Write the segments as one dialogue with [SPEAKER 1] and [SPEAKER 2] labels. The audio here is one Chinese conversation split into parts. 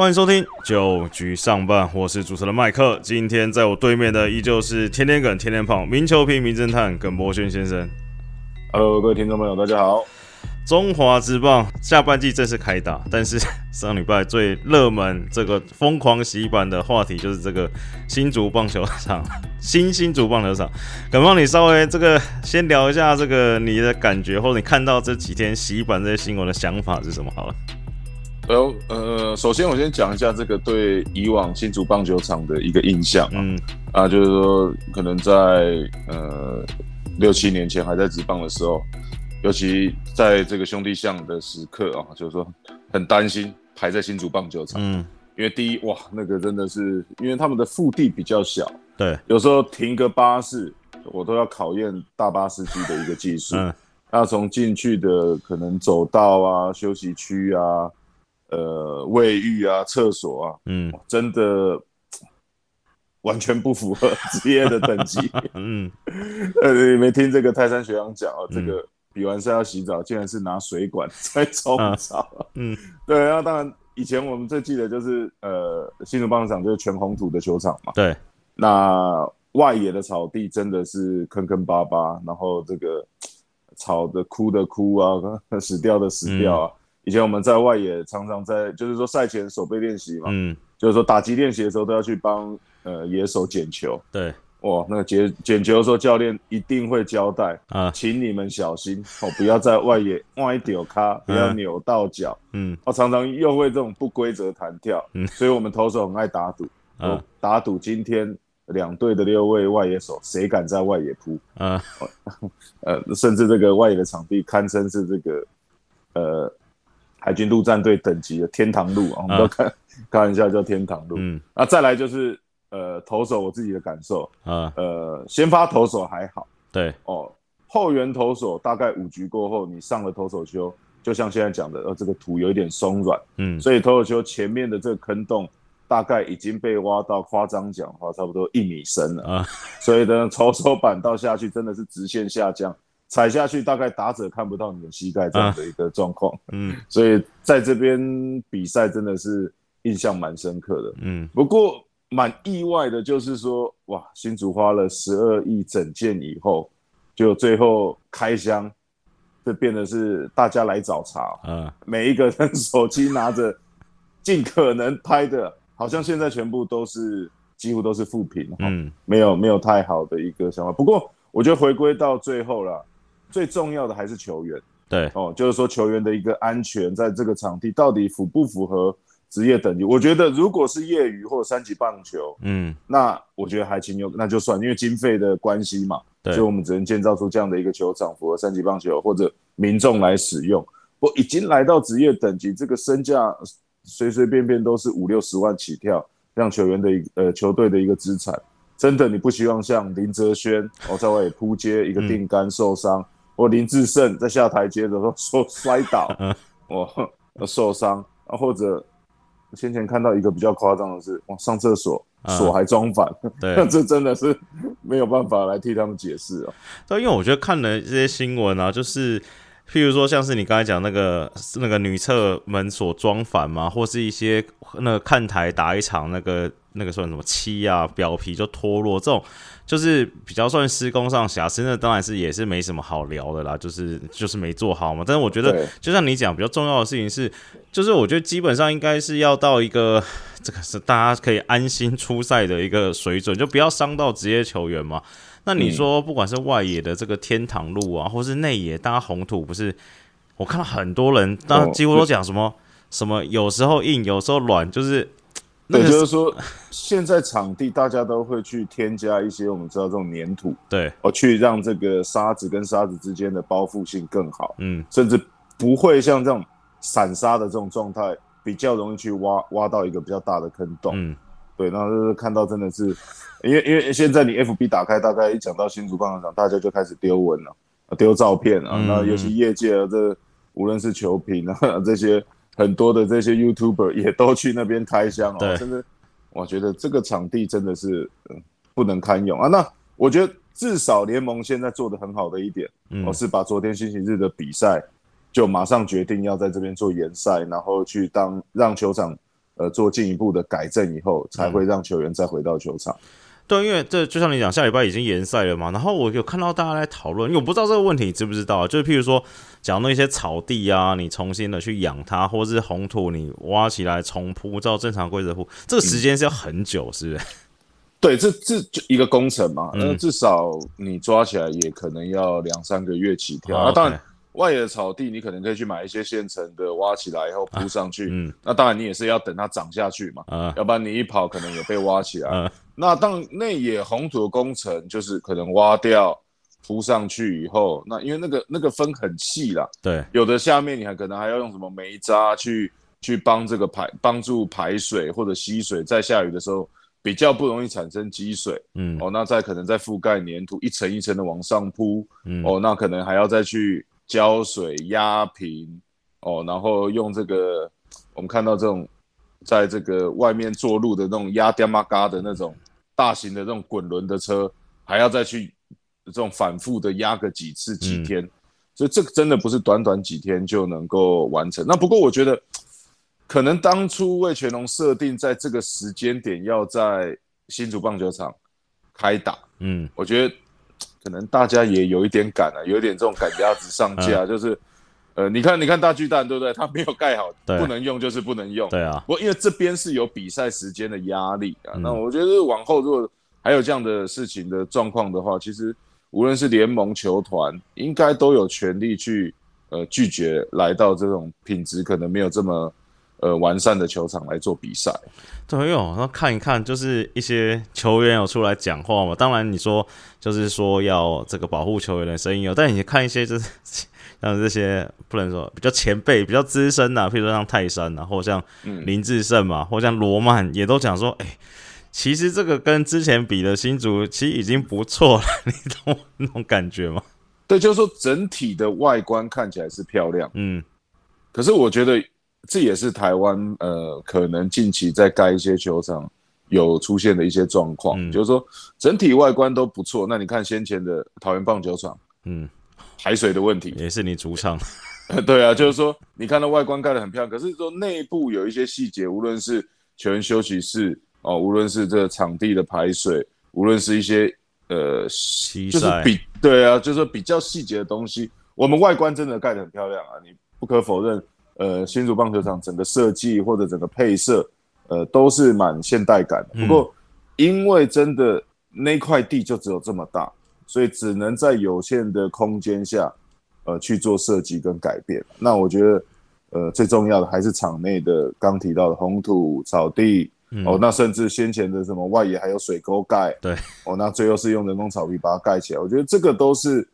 [SPEAKER 1] 欢迎收听九局上半，我是主持人麦克。今天在我对面的依旧是天天梗、天天胖、名球评、名侦探耿博轩先生。
[SPEAKER 2] Hello，各位听众朋友，大家好。
[SPEAKER 1] 中华之棒下半季正式开打，但是上礼拜最热门、这个疯狂洗版的话题就是这个新竹棒球场，新新竹棒球场。耿胖，你稍微这个先聊一下这个你的感觉，或者你看到这几天洗版这些新闻的想法是什么？好了。
[SPEAKER 2] 呃呃，首先我先讲一下这个对以往新竹棒球场的一个印象啊，
[SPEAKER 1] 嗯
[SPEAKER 2] 啊，就是说可能在呃六七年前还在职棒的时候，尤其在这个兄弟象的时刻啊，就是说很担心排在新竹棒球场，
[SPEAKER 1] 嗯，
[SPEAKER 2] 因为第一哇，那个真的是因为他们的腹地比较小，
[SPEAKER 1] 对，
[SPEAKER 2] 有时候停个巴士，我都要考验大巴司机的一个技术。
[SPEAKER 1] 嗯
[SPEAKER 2] 那从进去的可能走道啊、休息区啊、呃卫浴啊、厕所啊，
[SPEAKER 1] 嗯
[SPEAKER 2] 真的完全不符合职业的等级。
[SPEAKER 1] 嗯
[SPEAKER 2] 呃，你没听这个泰山学长讲哦，这个比完赛要洗澡，竟然是拿水管在冲澡。
[SPEAKER 1] 嗯
[SPEAKER 2] 对，那当然，以前我们最记得就是呃新竹棒球场就是全红土的球场嘛。
[SPEAKER 1] 对，
[SPEAKER 2] 那外野的草地真的是坑坑巴巴，然后这个草的枯的枯啊，死掉的死掉啊。以前我们在外野常常在，就是说赛前手背练习嘛，
[SPEAKER 1] 嗯。
[SPEAKER 2] 就是说打击练习的时候都要去帮呃野手捡球。
[SPEAKER 1] 对。
[SPEAKER 2] 哇，那个捡捡球的时候，教练一定会交代，
[SPEAKER 1] 啊
[SPEAKER 2] 请你们小心哦，不要在外野歪丢咖，不要扭到脚。
[SPEAKER 1] 嗯。
[SPEAKER 2] 哦，常常又会这种不规则弹跳，
[SPEAKER 1] 嗯。
[SPEAKER 2] 所以我们投手很爱打赌，打赌今天两队的六位外野手谁敢在外野扑，
[SPEAKER 1] 啊
[SPEAKER 2] 呃，甚至这个外野的场地堪称是这个呃海军陆战队等级的天堂路啊，我们都开、开玩笑叫天堂路。
[SPEAKER 1] 嗯。
[SPEAKER 2] 那再来就是呃投手我自己的感受，
[SPEAKER 1] 啊。
[SPEAKER 2] 呃先发投手还好。
[SPEAKER 1] 对。
[SPEAKER 2] 哦，后援投手大概五局过后，你上了投手丘，就像现在讲的，呃这个土有一点松软。
[SPEAKER 1] 嗯。
[SPEAKER 2] 所以投手球前面的这个坑洞大概已经被挖到，夸张讲的话，差不多一米深了。
[SPEAKER 1] 啊。
[SPEAKER 2] 所以呢，投手板到下去真的是直线下降，踩下去大概打者看不到你的膝盖这样的一个状况。
[SPEAKER 1] 嗯
[SPEAKER 2] 所以在这边比赛真的是印象蛮深刻的。
[SPEAKER 1] 嗯
[SPEAKER 2] 不过蛮意外的，就是说，哇，新竹花了十二亿整件以后，就最后开箱，这变得是大家来找茬。
[SPEAKER 1] 啊
[SPEAKER 2] 每一个人手机拿着，尽可能拍的，好像现在全部都是几乎都是负评，嗯，
[SPEAKER 1] 嗯
[SPEAKER 2] 没有没有太好的一个想法。不过我觉得回归到最后了，最重要的还是球员
[SPEAKER 1] 对
[SPEAKER 2] 哦，就是说球员的一个安全，在这个场地到底符不符合职业等级？我觉得如果是业余或者三级棒球，
[SPEAKER 1] 嗯
[SPEAKER 2] 那我觉得还情有那就算，因为经费的关系嘛，
[SPEAKER 1] 对
[SPEAKER 2] 所以我们只能建造出这样的一个球场，符合三级棒球或者民众来使用。我已经来到职业等级，这个身价随随便便都是五六十万起跳，让球员的一呃球队的一个资产。真的，你不希望像林哲轩哦在外野扑街一个定杆受伤，或林志胜在下台阶的时候说 摔倒，我受伤啊，或者先前看到一个比较夸张的是，我上厕所
[SPEAKER 1] 嗯
[SPEAKER 2] 锁还装反，
[SPEAKER 1] 对
[SPEAKER 2] 那这真的是没有办法来替他们解释哦。
[SPEAKER 1] 对，因为我觉得看了这些新闻啊，就是譬如说像是你刚才讲那个那个女厕门锁装反嘛，或是一些那个看台打一场那个那个算什么漆啊，表皮就脱落这种。就是比较算施工上瑕疵，那当然是也是没什么好聊的啦，就是就是没做好嘛。但是我觉得，就像你讲，比较重要的事情是，就是我觉得基本上应该是要到一个这个是大家可以安心出赛的一个水准，就不要伤到职业球员嘛。那你说，不管是外野的这个天堂路啊，或是内野搭红土，不是？我看到很多人，当然几乎都讲什么、什么，有时候硬，有时候软，就是那
[SPEAKER 2] 对，
[SPEAKER 1] 个
[SPEAKER 2] 就是说，现在场地大家都会去添加一些我们知道这种粘土，
[SPEAKER 1] 对，
[SPEAKER 2] 哦，去让这个沙子跟沙子之间的包覆性更好，
[SPEAKER 1] 嗯
[SPEAKER 2] 甚至不会像这种散沙的这种状态，比较容易去挖挖到一个比较大的坑洞。
[SPEAKER 1] 嗯，
[SPEAKER 2] 对，那就是看到真的是，因为因为现在你 FB 打开，大概一讲到新竹棒球场，大家就开始丢文了，丢照片啊。
[SPEAKER 1] 嗯
[SPEAKER 2] 那尤其业界的这无论是球评啊这些很多的这些 YouTuber 也都去那边开箱哦，真的，我觉得这个场地真的是、呃不能堪用啊。那我觉得至少联盟现在做的很好的一点，
[SPEAKER 1] 嗯
[SPEAKER 2] 我、是把昨天星期日的比赛就马上决定要在这边做延赛，然后去当让球场呃做进一步的改正以后，才会让球员再回到球场。
[SPEAKER 1] 对，因为这就像你讲，下礼拜已经延赛了嘛。然后我有看到大家在讨论，因为我不知道这个问题你知不知道，就是譬如说，讲那些草地啊，你重新的去养它，或者是红土你挖起来重铺，照正常规则铺，这个时间是要很久，是不是？
[SPEAKER 2] 对，这这就一个工程嘛，那至少你抓起来也可能要两三个月起跳。那当然。外野的草地，你可能可以去买一些现成的，挖起来以后铺上去。嗯，那当然你也是要等它长下去嘛，啊，要不然你一跑可能也被挖起来。那当内野红土的工程，就是可能挖掉铺上去以后，那因为那个那个分很细啦，
[SPEAKER 1] 对，
[SPEAKER 2] 有的下面你还可能还要用什么煤渣去去帮这个排帮助排水或者吸水，在下雨的时候比较不容易产生积水。嗯，哦，那再可能再覆盖粘土，一层一层的往上铺。嗯，哦，那可能还要再去。浇水压平哦，然后用这个，我们看到这种，在这个外面做路的那种压颠马嘎的那种大型的这种滚轮的车，还要再去这种反复的压个几次几天，所以这个真的不是短短几天就能够完成。那不过我觉得，可能当初魏全龙设定在这个时间点要在新竹棒球场开打，嗯，我觉得。可能大家也有一点赶啊，有一点这种赶鸭子上架，就是，呃，你看，你看大巨蛋，对不对？它没有盖好，不能用就是不能用。
[SPEAKER 1] 对啊。
[SPEAKER 2] 不过因为这边是有比赛时间的压力啊，那我觉得往后如果还有这样的事情的状况的话，其实无论是联盟球团，应该都有权利去呃拒绝来到这种品质可能没有这么。呃，完善的球场来做比赛，
[SPEAKER 1] 对哦。那看一看，就是一些球员有出来讲话嘛。当然，你说就是说要这个保护球员的声音有，但你看一些就是像这些不能说比较前辈、比较资深的，譬如说像泰山啊，或像林志胜嘛，或像罗曼，也都讲说，哎，其实这个跟之前比的新竹其实已经不错了，你懂那种感觉吗？
[SPEAKER 2] 对，就是说整体的外观看起来是漂亮，嗯，可是我觉得。这也是台湾呃，可能近期在盖一些球场有出现的一些状况，就是说整体外观都不错。那你看先前的桃园棒球场，嗯，排水的问题
[SPEAKER 1] 也是你主场，
[SPEAKER 2] 对啊，就是说你看到外观盖得很漂亮，可是说内部有一些细节，无论是球员休息室哦，无论是这个场地的排水，无论是一些呃，就是比对啊，就是说比较细节的东西，我们外观真的盖得很漂亮啊，你不可否认。呃，新竹棒球场整个设计或者整个配色，呃，都是蛮现代感的。不过，因为真的那块地就只有这么大，所以只能在有限的空间下，呃，去做设计跟改变。那我觉得，呃，最重要的还是场内的刚提到的红土草地哦，那甚至先前的什么外野还有水沟盖，
[SPEAKER 1] 对
[SPEAKER 2] 哦，那最后是用人工草皮把它盖起来。我觉得这个都是，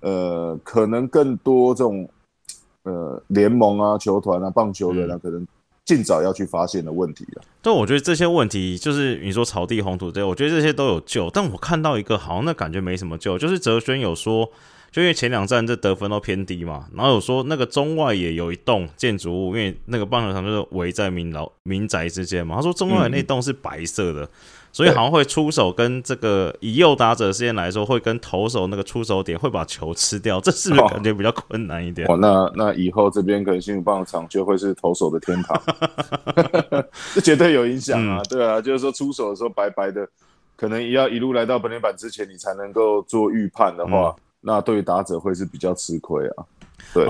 [SPEAKER 2] 呃，可能更多这种。呃，联盟啊，球团啊，棒球人啊，可能尽早要去发现的问题了。
[SPEAKER 1] 但我觉得这些问题，就是你说草地、红土这些，我觉得这些都有救。但我看到一个，好像那感觉没什么救，就是哲轩有说，就因为前两站这得分都偏低嘛，然后有说那个中外也有一栋建筑物，因为那个棒球场就是围在民老民宅之间嘛，他说中外那栋是白色的。所以好像会出手跟这个以右打者之间来说，会跟投手那个出手点会把球吃掉，这是不是感觉比较困难一点？
[SPEAKER 2] 哦，那那以后这边可能新竹棒场就会是投手的天堂，这绝对有影响啊！对啊，就是说出手的时候白白的，可能要一路来到本垒板之前，你才能够做预判的话，那对于打者会是比较吃亏啊。对。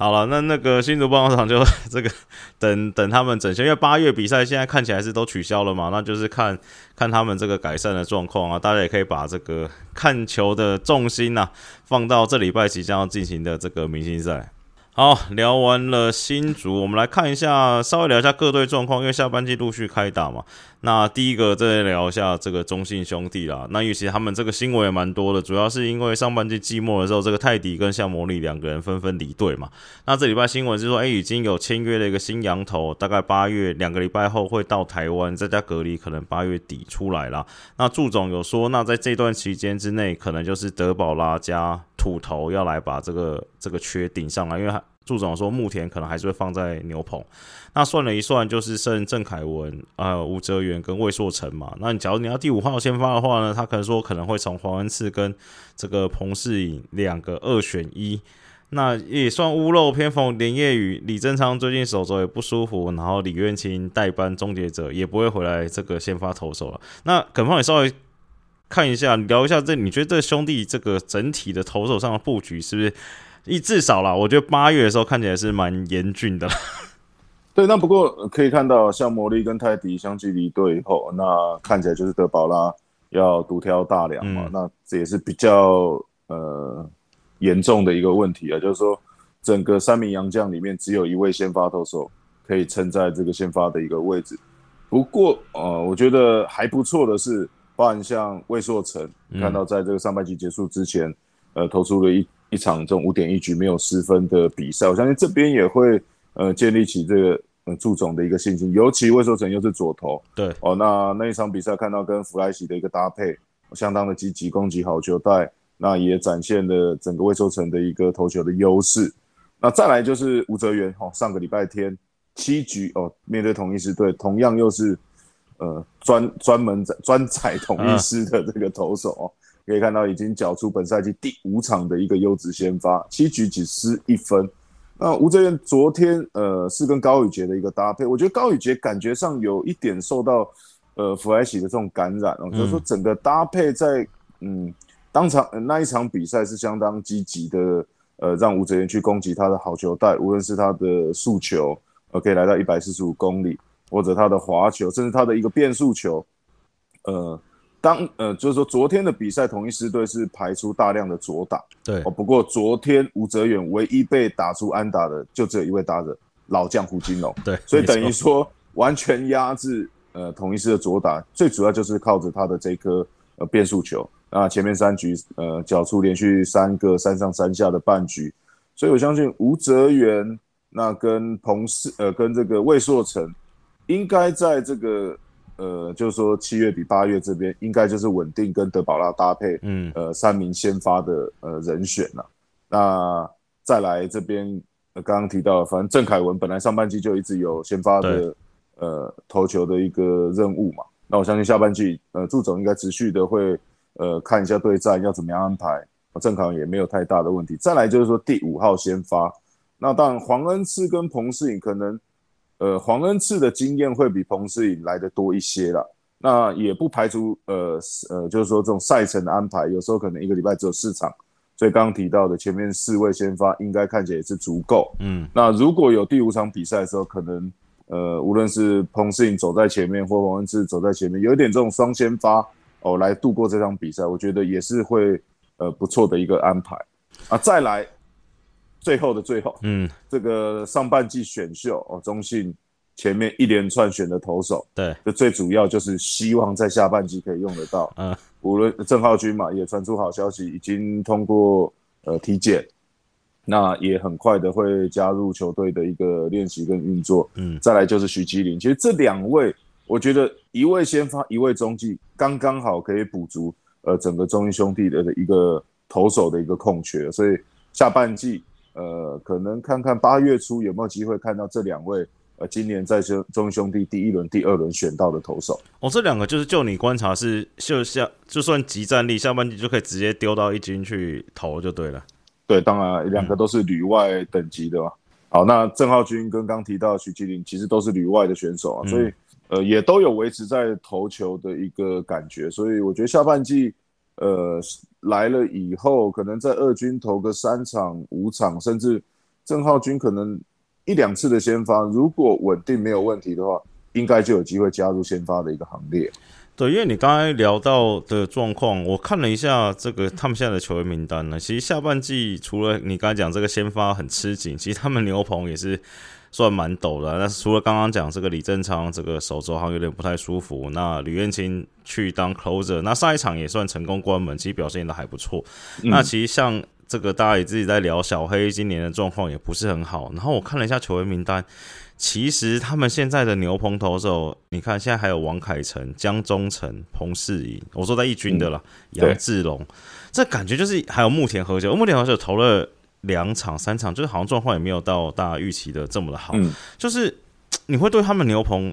[SPEAKER 1] 好了，那那个新竹棒球场就 这个等等他们整修，因为八月比赛现在看起来是都取消了嘛，那就是看看他们这个改善的状况啊。大家也可以把这个看球的重心呐放到这礼拜即将要进行的这个明星赛。好，聊完了新竹，我们来看一下，稍微聊一下各队状况，因为下半季陆续开打嘛。那第一个再聊一下这个中信兄弟啦。那尤其他们这个新闻也蛮多的，主要是因为上半季季末的时候，这个泰迪跟夏魔力两个人纷纷离队嘛。那这礼拜新闻是说，哎，已经有签约了一个新羊头，大概八月两个礼拜后会到台湾，在家隔离，可能八月底出来啦。那祝总有说，那在这段期间之内，可能就是德保拉加。土头要来把这个这个缺顶上来，因为祝总说目前可能还是会放在牛棚。那算了一算，就是剩郑凯文、啊吴哲源跟魏硕成嘛。那你假如你要第五号先发的话呢，他可能说可能会从黄恩赐跟这个彭世颖两个二选一。那也算屋漏偏逢连夜雨。李正昌最近手肘也不舒服，然后李元清代班终结者也不会回来这个先发投手了。那耿胖，你稍微看一下，聊一下这，你觉得这兄弟这个整体的投手上的布局是不是？一至少啦，我觉得八月的时候看起来是蛮严峻的。
[SPEAKER 2] 对，那不过可以看到，像魔力跟泰迪相继离队以后，那看起来就是德保拉要独挑大梁嘛。那这也是比较呃。严重的一个问题啊，就是说，整个三名洋将里面只有一位先发投手可以撑在这个先发的一个位置。不过，呃，我觉得还不错的是，包含像魏硕成，看到在这个上半季结束之前，呃，投出了一一场这种五点一局没有失分的比赛。我相信这边也会呃建立起这个呃祝总的一个信心。尤其魏硕成又是左投，
[SPEAKER 1] 对
[SPEAKER 2] 哦，那那一场比赛看到跟弗莱西的一个搭配，相当的积极攻击好球带。那也展现了整个魏硕成的一个投球的优势。那再来就是吴泽源哦，上个礼拜天七局哦，面对同一支队，同样又是呃专专门在专踩统一师的这个投手哦，可以看到已经缴出本赛季第五场的一个优质先发，七局只失一分。那吴泽源昨天呃是跟高宇杰的一个搭配，我觉得高宇杰感觉上有一点受到呃弗莱喜的这种感染哦，就是说整个搭配在嗯。当场那一场比赛是相当积极的，呃，让吴哲源去攻击他的好球带，无论是他的速球，呃，可以来到一百四十五公里，或者他的滑球，甚至他的一个变速球，呃，当呃，就是说昨天的比赛，同一师队是排出大量的左打，
[SPEAKER 1] 对，
[SPEAKER 2] 哦，不过昨天吴哲远唯一被打出安打的，就只有一位打者老将胡金龙，
[SPEAKER 1] 对，
[SPEAKER 2] 所以等于说完全压制呃同一师的左打，最主要就是靠着他的这颗呃变速球。那前面三局，呃，缴出连续三个三上三下的半局，所以我相信吴泽远那跟彭世，呃，跟这个魏硕成，应该在这个，呃，就是说七月底八月这边，应该就是稳定跟德保拉搭配，嗯，呃，三名先发的呃人选了。那再来这边，刚刚提到，反正郑凯文本来上半季就一直有先发的，呃，投球的一个任务嘛。那我相信下半季，呃，祝总应该持续的会。呃，看一下对战要怎么样安排，郑考也没有太大的问题。再来就是说第五号先发，那当然黄恩赐跟彭世颖可能，呃，黄恩赐的经验会比彭世颖来的多一些了。那也不排除呃呃，就是说这种赛程的安排，有时候可能一个礼拜只有四场，所以刚刚提到的前面四位先发应该看起来也是足够。嗯，那如果有第五场比赛的时候，可能呃，无论是彭世颖走在前面，或黄恩赐走在前面，有一点这种双先发。哦，来度过这场比赛，我觉得也是会呃不错的一个安排啊。再来，最后的最后，嗯，这个上半季选秀哦，中信前面一连串选的投手，
[SPEAKER 1] 对，
[SPEAKER 2] 就最主要就是希望在下半季可以用得到。嗯，无论郑浩君嘛，也传出好消息，已经通过呃体检，那也很快的会加入球队的一个练习跟运作。嗯，再来就是徐基林，其实这两位。我觉得一位先发，一位中继，刚刚好可以补足呃整个中英兄弟的一个投手的一个空缺，所以下半季呃可能看看八月初有没有机会看到这两位呃今年在中中兄弟第一轮、第二轮选到的投手。
[SPEAKER 1] 哦，这两个就是就你观察是就像就算集战力，下半季就可以直接丢到一军去投就对了。
[SPEAKER 2] 对，当然两个都是旅外等级的嘛。好，那郑浩君跟刚提到徐吉林其实都是旅外的选手啊，所以。呃，也都有维持在投球的一个感觉，所以我觉得下半季，呃，来了以后，可能在二军投个三场、五场，甚至郑浩君可能一两次的先发，如果稳定没有问题的话，应该就有机会加入先发的一个行列。
[SPEAKER 1] 对，因为你刚才聊到的状况，我看了一下这个他们现在的球员名单呢，其实下半季除了你刚才讲这个先发很吃紧，其实他们牛棚也是。算蛮陡的，但是除了刚刚讲这个李正昌这个手肘好像有点不太舒服，那吕彦青去当 closer，那上一场也算成功关门，其实表现的还不错。那其实像这个大家也自己在聊，小黑今年的状况也不是很好。然后我看了一下球员名单，其实他们现在的牛棚投手，你看现在还有王凯成、江中诚、彭世颖，我说在一军的了，杨志龙，这感觉就是还有木田和久，木田和久投了。两场三场，就是好像状况也没有到大家预期的这么的好，就是你会对他们牛棚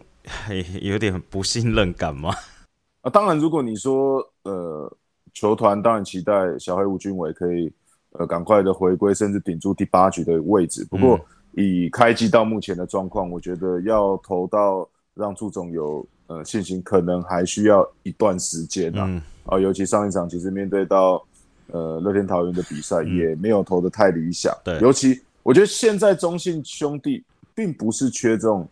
[SPEAKER 1] 有点不信任感吗？
[SPEAKER 2] 啊，当然，如果你说呃，球团当然期待小黑吴军伟可以呃赶快的回归，甚至顶住第八局的位置。不过以开机到目前的状况，我觉得要投到让祝总有呃信心，可能还需要一段时间呐。啊，尤其上一场其实面对到呃乐天桃园的比赛，也没有投的太理想。
[SPEAKER 1] 对，
[SPEAKER 2] 尤其我觉得现在中信兄弟并不是缺这种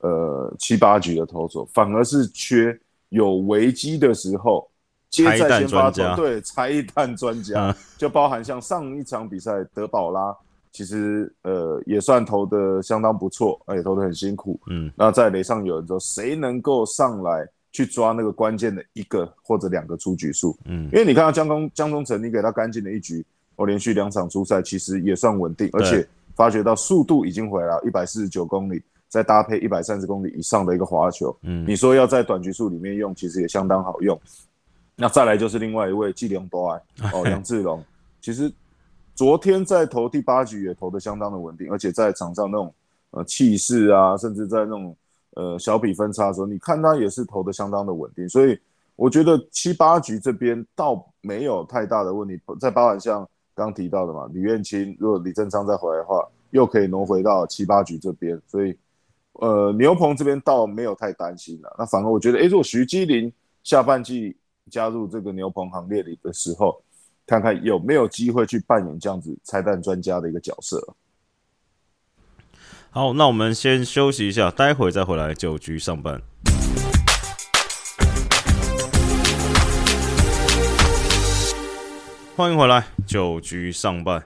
[SPEAKER 2] 呃七八局的投手，反而是缺有危机的时候接在先发投，对，拆弹专家，就包含像上一场比赛德保拉。其实呃也算投的相当不错，而且投的很辛苦。嗯，那在雷上有人说，谁能够上来去抓那个关键的一个或者两个出局数？嗯，因为你看到江中江中城，你给他干净的一局，我连续两场出赛，其实也算稳定，而且发觉到速度已经回来，一百四十九公里，再搭配一百三十公里以上的一个滑球。嗯，你说要在短局数里面用，其实也相当好用。那再来就是另外一位季良多爱哦，杨志龙，其实。昨天在投第八局也投的相当的稳定，而且在场上那种呃气势啊，甚至在那种呃小比分差的时候，你看他也是投的相当的稳定，所以我觉得七八局这边倒没有太大的问题。在包含像刚提到的嘛，李彦清如果李正昌再回来的话，又可以挪回到七八局这边，所以呃牛棚这边倒没有太担心了。那反而我觉得，哎，如果徐基林下半季加入这个牛棚行列里的时候。看看有没有机会去扮演这样子拆弹专家的一个角色。
[SPEAKER 1] 好，那我们先休息一下，待会再回来九局上班。欢迎回来，九局上半。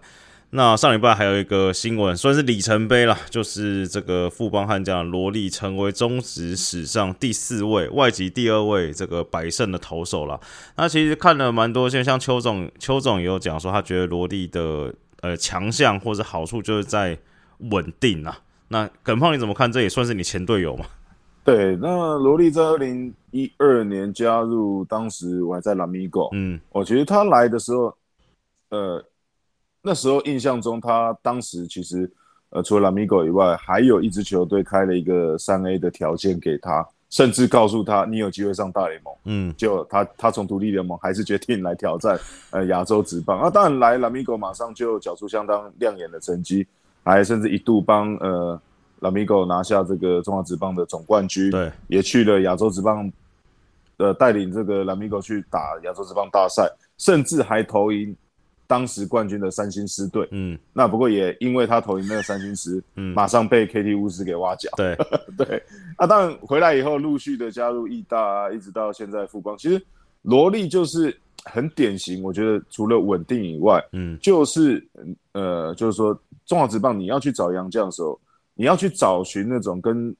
[SPEAKER 1] 那上礼拜还有一个新闻，算是里程碑了，就是这个富邦悍将罗莉成为中职史上第四位外籍第二位这个百胜的投手了。那其实看了蛮多，像像邱总，邱总也有讲说，他觉得罗莉的呃强项或者好处就是在稳定啊。那耿胖你怎么看？这也算是你前队友嘛？
[SPEAKER 2] 对，那罗莉在二零一二年加入，当时我还在拉米狗，嗯，我觉得他来的时候，呃。那时候印象中，他当时其实，呃，除了拉米狗以外，还有一支球队开了一个三 A 的条件给他，甚至告诉他你有机会上大联盟。嗯，就他他从独立联盟还是决定来挑战呃亚洲职棒。啊，当然来拉米狗马上就缴出相当亮眼的成绩，还甚至一度帮呃拉米狗拿下这个中华职棒的总冠军。
[SPEAKER 1] 对，
[SPEAKER 2] 也去了亚洲职棒，呃，带领这个拉米狗去打亚洲职棒大赛，甚至还投赢。当时冠军的三星狮队，嗯，那不过也因为他投赢那个三星狮，嗯，马上被 KT 巫师给挖角，
[SPEAKER 1] 对
[SPEAKER 2] 对，啊当然回来以后陆续的加入义大啊，一直到现在富邦，其实罗莉就是很典型，我觉得除了稳定以外，嗯，就是呃，就是说中华职棒你要去找洋将的时候，你要去找寻那种跟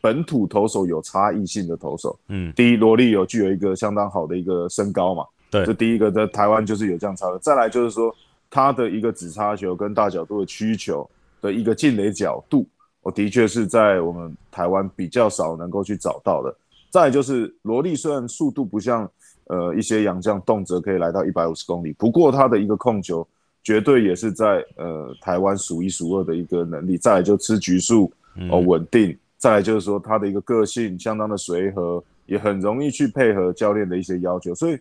[SPEAKER 2] 本土投手有差异性的投手，嗯，第一罗莉有具有一个相当好的一个身高嘛。
[SPEAKER 1] 对，
[SPEAKER 2] 这第一个在台湾就是有这样差的。再来就是说，他的一个直插球跟大角度的曲球的一个进垒角度，我的确是在我们台湾比较少能够去找到的。再就是罗莉，虽然速度不像呃一些洋将动辄可以来到一百五十公里，不过他的一个控球绝对也是在呃台湾数一数二的一个能力。再来就吃局数哦稳定，再来就是说他的一个个性相当的随和，也很容易去配合教练的一些要求，所以。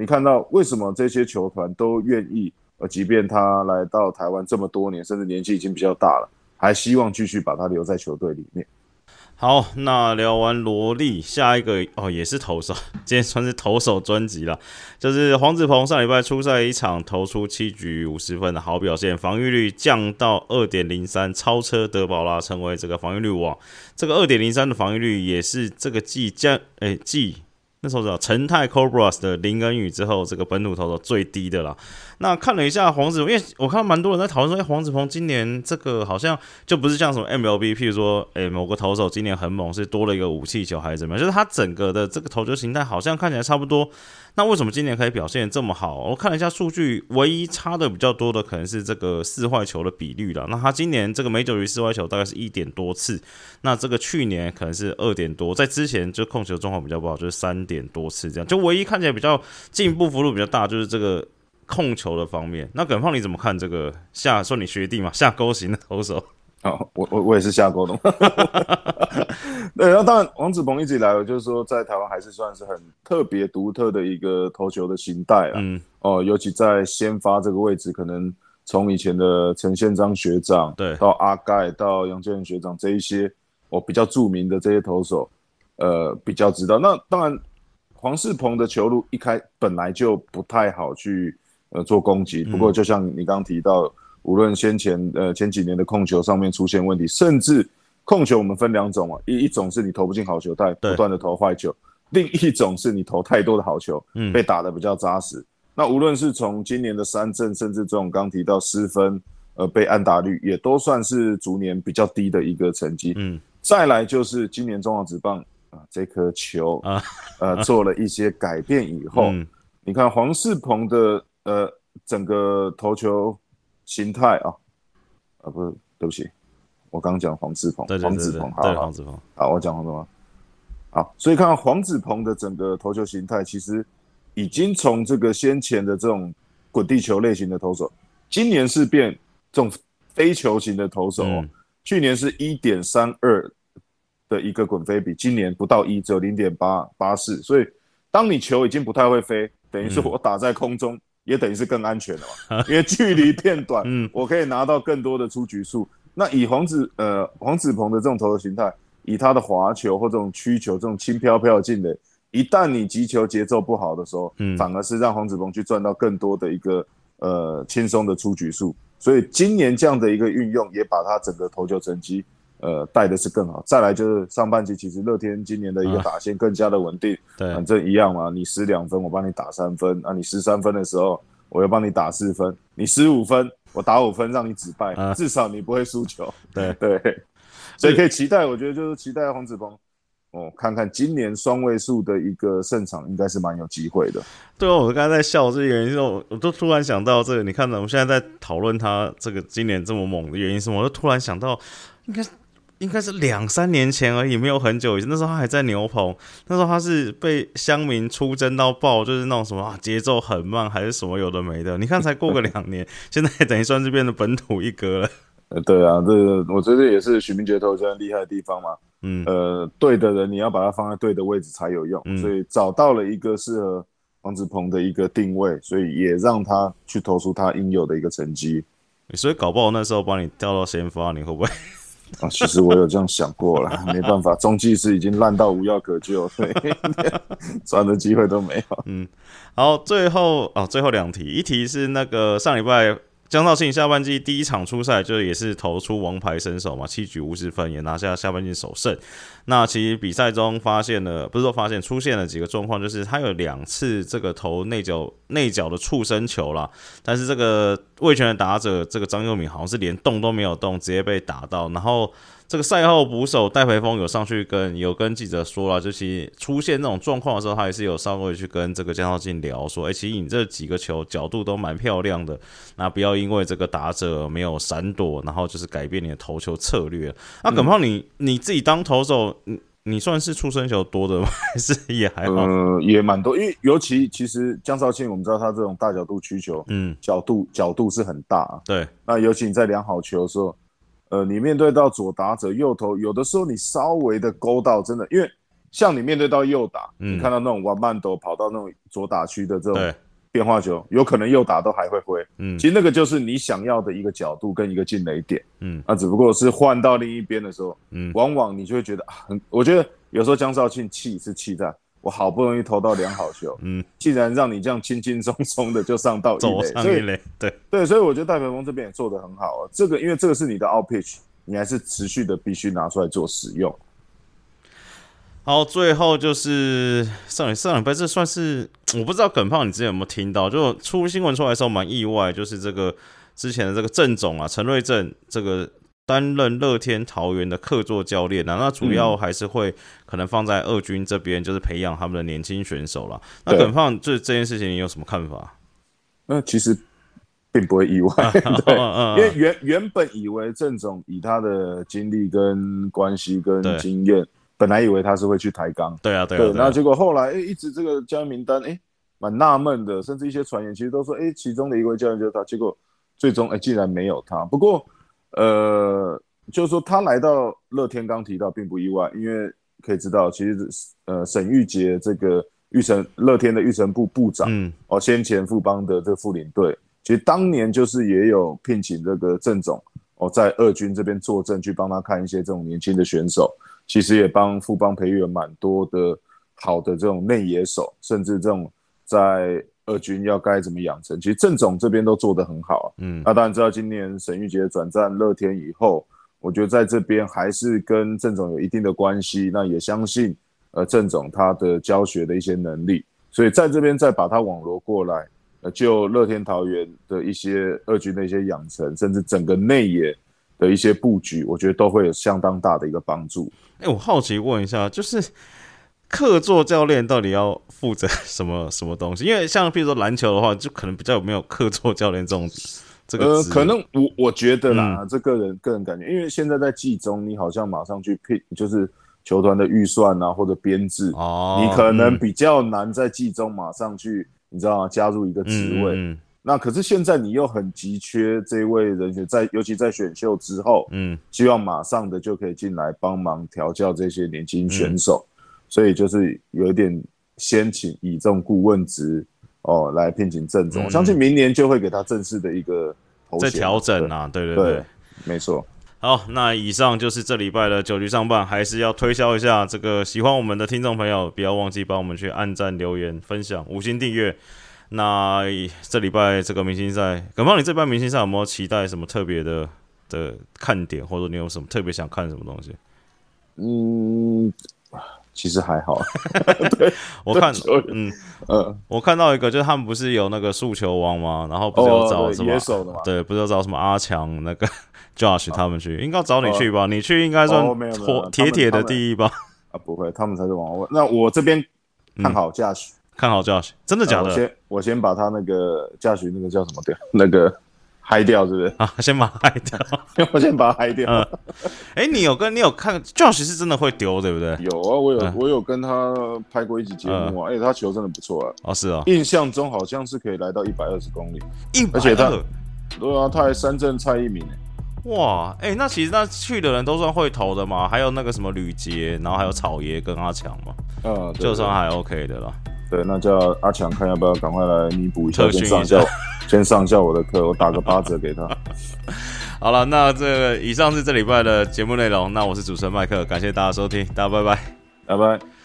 [SPEAKER 2] 你看到为什么这些球团都愿意？呃，即便他来到台湾这么多年，甚至年纪已经比较大了，还希望继续把他留在球队里面。
[SPEAKER 1] 好，那聊完萝莉，下一个哦也是投手，今天算是投手专辑了。就是黄子鹏上礼拜出赛一场，投出七局五十分的好表现，防御率降到二点零三，超车德保拉，成为这个防御率王。这个二点零三的防御率也是这个季降诶季。那时候叫陈泰 Cobras 的林恩宇之后，这个本土投手最低的啦。那看了一下黄子，因为我看到蛮多人在讨论说，哎，黄子鹏今年这个好像就不是像什么 MLB，譬如说，哎，某个投手今年很猛，是多了一个武器球还是怎么样？就是他整个的这个投球形态好像看起来差不多。那为什么今年可以表现这么好？我看了一下数据，唯一差的比较多的可能是这个四坏球的比率了。那他今年这个美九鱼四坏球大概是一点多次，那这个去年可能是二点多，在之前就控球状况比较不好，就是三点多次这样。就唯一看起来比较进步幅度比较大，就是这个控球的方面。那耿胖你怎么看这个下？说你学弟嘛，下钩型的投手。
[SPEAKER 2] 哦，我我我也是下钩的。对，那当然，王子鹏一直以来，就是说在台湾还是算是很特别独特的一个投球的形态啊。嗯。哦，尤其在先发这个位置，可能从以前的陈宪章学长，
[SPEAKER 1] 对
[SPEAKER 2] 到阿盖，到杨建仁学长这一些，我比较著名的这些投手，呃，比较知道。那当然，黄世鹏的球路一开本来就不太好去呃做攻击。不过，就像你刚刚提到，无论先前呃前几年的控球上面出现问题，甚至控球我们分两种啊，一一种是你投不进好球带，不断的投坏球；另一种是你投太多的好球，
[SPEAKER 1] 嗯。
[SPEAKER 2] 被打的比较扎实。那无论是从今年的三振，甚至这种刚提到失分，呃，被安打率也都算是逐年比较低的一个成绩。
[SPEAKER 1] 嗯，
[SPEAKER 2] 再来就是今年中华职棒啊，这颗球
[SPEAKER 1] 啊，
[SPEAKER 2] 呃，做了一些改变以后，
[SPEAKER 1] 嗯。
[SPEAKER 2] 你看黄世鹏的呃整个投球形态啊，啊不是，对不起，我刚讲黄志鹏，
[SPEAKER 1] 对对对对
[SPEAKER 2] 黄志鹏，好
[SPEAKER 1] 黄志鹏，
[SPEAKER 2] 好，我讲黄志鹏。好，所以看到黄志鹏的整个投球形态，其实已经从这个先前的这种滚地球类型的投手，今年是变这种飞球型的投手哦。
[SPEAKER 1] 嗯
[SPEAKER 2] 去年是一点三二的一个滚飞比，今年不到一，只有零点八八四。所以，当你球已经不太会飞，等于说我打在空中，也等于是更安全了嘛，因为距离变短，
[SPEAKER 1] 嗯
[SPEAKER 2] 我可以拿到更多的出局数。那以黄子呃黄子鹏的这种投球形态，以他的滑球或这种曲球这种轻飘飘的进垒，一旦你击球节奏不好的时候，
[SPEAKER 1] 嗯
[SPEAKER 2] 反而是让黄子鹏去赚到更多的一个呃轻松的出局数。所以今年这样的一个运用，也把他整个投球成绩呃带的是更好。再来就是上半季，其实乐天今年的一个
[SPEAKER 1] 啊
[SPEAKER 2] 打线更加的稳定，
[SPEAKER 1] 对
[SPEAKER 2] 反，正一样嘛，你失两分，我帮你打三分；啊，你失三分的时候，我又帮你打四分；你失五分，我打五分让你止败，
[SPEAKER 1] 啊
[SPEAKER 2] 至少你不会输球。
[SPEAKER 1] 对
[SPEAKER 2] 对，所以可以期待，我觉得就是期待黄子鹏。哦，看看今年双位数的一个胜场，应该是蛮有机会的。
[SPEAKER 1] 对啊，我刚才在笑这个原因是我，我都突然想到这个。你看，我们现在在讨论他这个今年这么猛的原因是什么？我就突然想到，应该应该是两三年前而已，没有很久以前。那时候他还在牛棚，那时候他是被乡民出征到爆，就是那种什么啊节奏很慢，还是什么有的没的。你看，才过个两年，现在等于算是变得本土一哥了。
[SPEAKER 2] 呃，对啊，这个我觉得也是许明杰投球厉害的地方嘛。
[SPEAKER 1] 嗯，
[SPEAKER 2] 呃，对的人你要把它放在对的位置才有用，
[SPEAKER 1] 嗯
[SPEAKER 2] 所以找到了一个适合黄子鹏的一个定位，所以也让他去投出他应有的一个成绩
[SPEAKER 1] 所以搞不好那时候把你调到先发，你会不会？
[SPEAKER 2] 啊。其实我有这样想过了，没办法，中继是已经烂到无药可救，赚的机会都没有。
[SPEAKER 1] 嗯好，最后哦，最后两题，一题是那个上礼拜江兆庆下半季第一场出赛，就也是投出王牌身手嘛，七局五十分，也拿下下半季首胜。那其实比赛中发现了，不是说发现出现了几个状况，就是他有两次这个投内角内角的触身球啦，但是这个卫权的打者这个张佑敏好像是连动都没有动，直接被打到，然后。这个赛后捕手戴培峰有上去跟有跟记者说了，就其实出现这种状况的时候，他也是有稍微去跟这个江少庆聊说，哎、其实你这几个球角度都蛮漂亮的，那不要因为这个打者没有闪躲，然后就是改变你的投球策略。那耿胖你你自己当投手，你你算是出生球多的吗？还是也还好？
[SPEAKER 2] 呃，也蛮多，因为尤其其实江少庆，我们知道他这种大角度曲球，
[SPEAKER 1] 嗯，
[SPEAKER 2] 角度角度是很大啊，
[SPEAKER 1] 对，
[SPEAKER 2] 那尤其你在量好球的时候，呃，你面对到左打者右投，有的时候你稍微的勾到，真的，因为像你面对到右打，
[SPEAKER 1] 嗯
[SPEAKER 2] 你看到那种玩慢斗跑到那种左打区的这种，变化球，有可能右打都还会挥。
[SPEAKER 1] 嗯
[SPEAKER 2] 其实那个就是你想要的一个角度跟一个进雷点，
[SPEAKER 1] 嗯
[SPEAKER 2] 那只不过是换到另一边的时候，
[SPEAKER 1] 嗯
[SPEAKER 2] 往往你就会觉得啊，很，我觉得有时候江少庆气是气在。我好不容易投到良好球，
[SPEAKER 1] 嗯，
[SPEAKER 2] 竟然让你这样轻轻松松的就上到一
[SPEAKER 1] 走
[SPEAKER 2] 垒，
[SPEAKER 1] 一垒，对，
[SPEAKER 2] 对，所以我觉得戴培峰这边也做得很好啊。这个因为这个是你的 out pitch，你还是持续的必须拿出来做使用。
[SPEAKER 1] 好，最后就是上礼上礼拜，这算是我不知道耿胖你之前有没有听到，就出新闻出来的时候蛮意外，就是这个之前的这个郑总啊，陈瑞正这个担任乐天桃园的客座教练啊，那主要还是会可能放在二军这边，就是培养他们的年轻选手了。那
[SPEAKER 2] 对
[SPEAKER 1] 耿放对这件事情你有什么看法？
[SPEAKER 2] 那其实并不会意外，对，
[SPEAKER 1] 嗯
[SPEAKER 2] 因为原原本以为郑总以他的经历跟关系跟
[SPEAKER 1] 对
[SPEAKER 2] 经验，本来以为他是会去抬杠，
[SPEAKER 1] 对啊，对啊，
[SPEAKER 2] 对，那结果后来诶一直这个教练名单哎蛮纳闷的，甚至一些传言其实都说诶其中的一位教练就是他，结果最终诶竟然没有他。不过呃就是说他来到乐天刚提到并不意外，因为可以知道其实呃沈玉杰这个玉成乐天的玉成部部长。
[SPEAKER 1] 嗯
[SPEAKER 2] 哦，先前富邦的这个副领队，其实当年就是也有聘请这个郑总哦，在二军这边坐镇，去帮他看一些这种年轻的选手，其实也帮富邦培育了蛮多的好的这种内野手，甚至这种在二军要该怎么养成，其实郑总这边都做得很好。嗯，那当然知道今年沈玉杰转战乐天以后，我觉得在这边还是跟郑总有一定的关系。那也相信呃郑总他的教学的一些能力，所以在这边再把他网罗过来，呃，就乐天桃园的一些二军的一些养成，甚至整个内野的一些布局，我觉得都会有相当大的一个帮助。
[SPEAKER 1] 哎，我好奇问一下，就是。客座教练到底要负责什么什么东西？因为像比如说篮球的话，就可能比较有没有客座教练这种 这个。呃，
[SPEAKER 2] 可能我我觉得啦，这个人个人感觉，因为现在在季中，你好像马上去聘，就是球团的预算啊或者编制，哦，你可能比较难在季中马上去，你知道吗？加入一个职位。那可是现在你又很急缺这位人选，在尤其在选秀之后，嗯，希望马上的就可以进来帮忙调教这些年轻选手。所以就是有一点先请以这种顾问职哦来聘请郑总，我相信明年就会给他正式的一个
[SPEAKER 1] 在调整啊，对对对，
[SPEAKER 2] 没错。
[SPEAKER 1] 好，那以上就是这礼拜的九局上半，还是要推销一下这个喜欢我们的听众朋友，不要忘记帮我们去按赞、留言、分享、五星订阅。那这礼拜这个明星赛，耿芳，你这班明星赛有没有期待什么特别的的看点，或者你有什么特别想看什么东西？
[SPEAKER 2] 嗯。其实还好，对
[SPEAKER 1] 我看，嗯嗯，我看到一个，就是他们不是有那个速球王吗？然后不是有找什么，对，不是有找什么阿强那个 Josh 他们去，应该找你去吧？你去应该算铁铁的第一吧？
[SPEAKER 2] 啊，不会，他们才是王。那我这边看好 Josh，
[SPEAKER 1] 看好 Josh，真的假的？
[SPEAKER 2] 我先我先把他那个 Josh 那个叫什么对，那个。嗨掉是不是
[SPEAKER 1] 啊？先把嗨掉，
[SPEAKER 2] 我先把它嗨掉。
[SPEAKER 1] 哎，你有跟你有看，Josh 是真的会丢，对不对？
[SPEAKER 2] 有啊，我有我有跟他拍过一集节目啊，而且他球真的不错啊。
[SPEAKER 1] 哦，是啊，
[SPEAKER 2] 印象中好像是可以来到一百二十公里，
[SPEAKER 1] 一百
[SPEAKER 2] 二。对啊，他还三振蔡一鸣
[SPEAKER 1] 哇，哎，那其实那去的人都算会投的嘛，还有那个什么吕杰，然后还有草爷跟阿强嘛，嗯，就算还 OK 的了。
[SPEAKER 2] 对，那叫阿强看要不要赶快来弥补一下，先上一下，先上一下我的课，我打个八折给他。
[SPEAKER 1] 好了，那这个以上是这礼拜的节目内容。那我是主持人麦克，感谢大家收听，大家拜拜，
[SPEAKER 2] 拜拜。